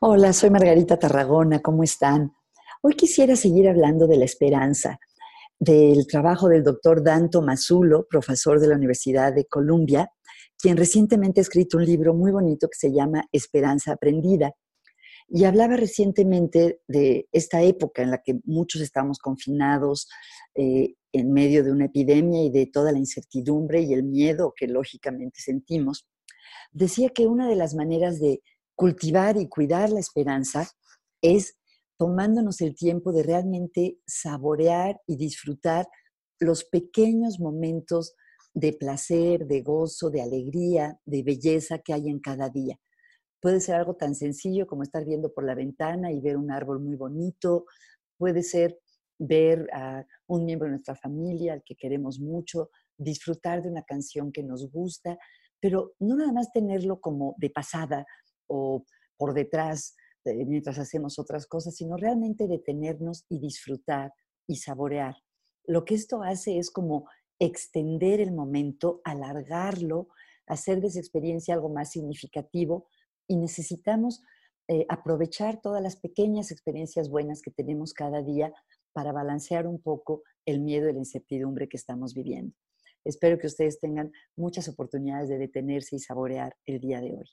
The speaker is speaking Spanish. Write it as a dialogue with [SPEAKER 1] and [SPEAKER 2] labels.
[SPEAKER 1] Hola, soy Margarita Tarragona, ¿cómo están? Hoy quisiera seguir hablando de la esperanza, del trabajo del doctor Danto Mazulo, profesor de la Universidad de Columbia, quien recientemente ha escrito un libro muy bonito que se llama Esperanza Aprendida. Y hablaba recientemente de esta época en la que muchos estamos confinados eh, en medio de una epidemia y de toda la incertidumbre y el miedo que lógicamente sentimos. Decía que una de las maneras de cultivar y cuidar la esperanza es tomándonos el tiempo de realmente saborear y disfrutar los pequeños momentos de placer, de gozo, de alegría, de belleza que hay en cada día. Puede ser algo tan sencillo como estar viendo por la ventana y ver un árbol muy bonito, puede ser ver a un miembro de nuestra familia al que queremos mucho, disfrutar de una canción que nos gusta, pero no nada más tenerlo como de pasada o por detrás mientras hacemos otras cosas, sino realmente detenernos y disfrutar y saborear. Lo que esto hace es como extender el momento, alargarlo, hacer de esa experiencia algo más significativo y necesitamos eh, aprovechar todas las pequeñas experiencias buenas que tenemos cada día para balancear un poco el miedo y la incertidumbre que estamos viviendo. Espero que ustedes tengan muchas oportunidades de detenerse y saborear el día de hoy.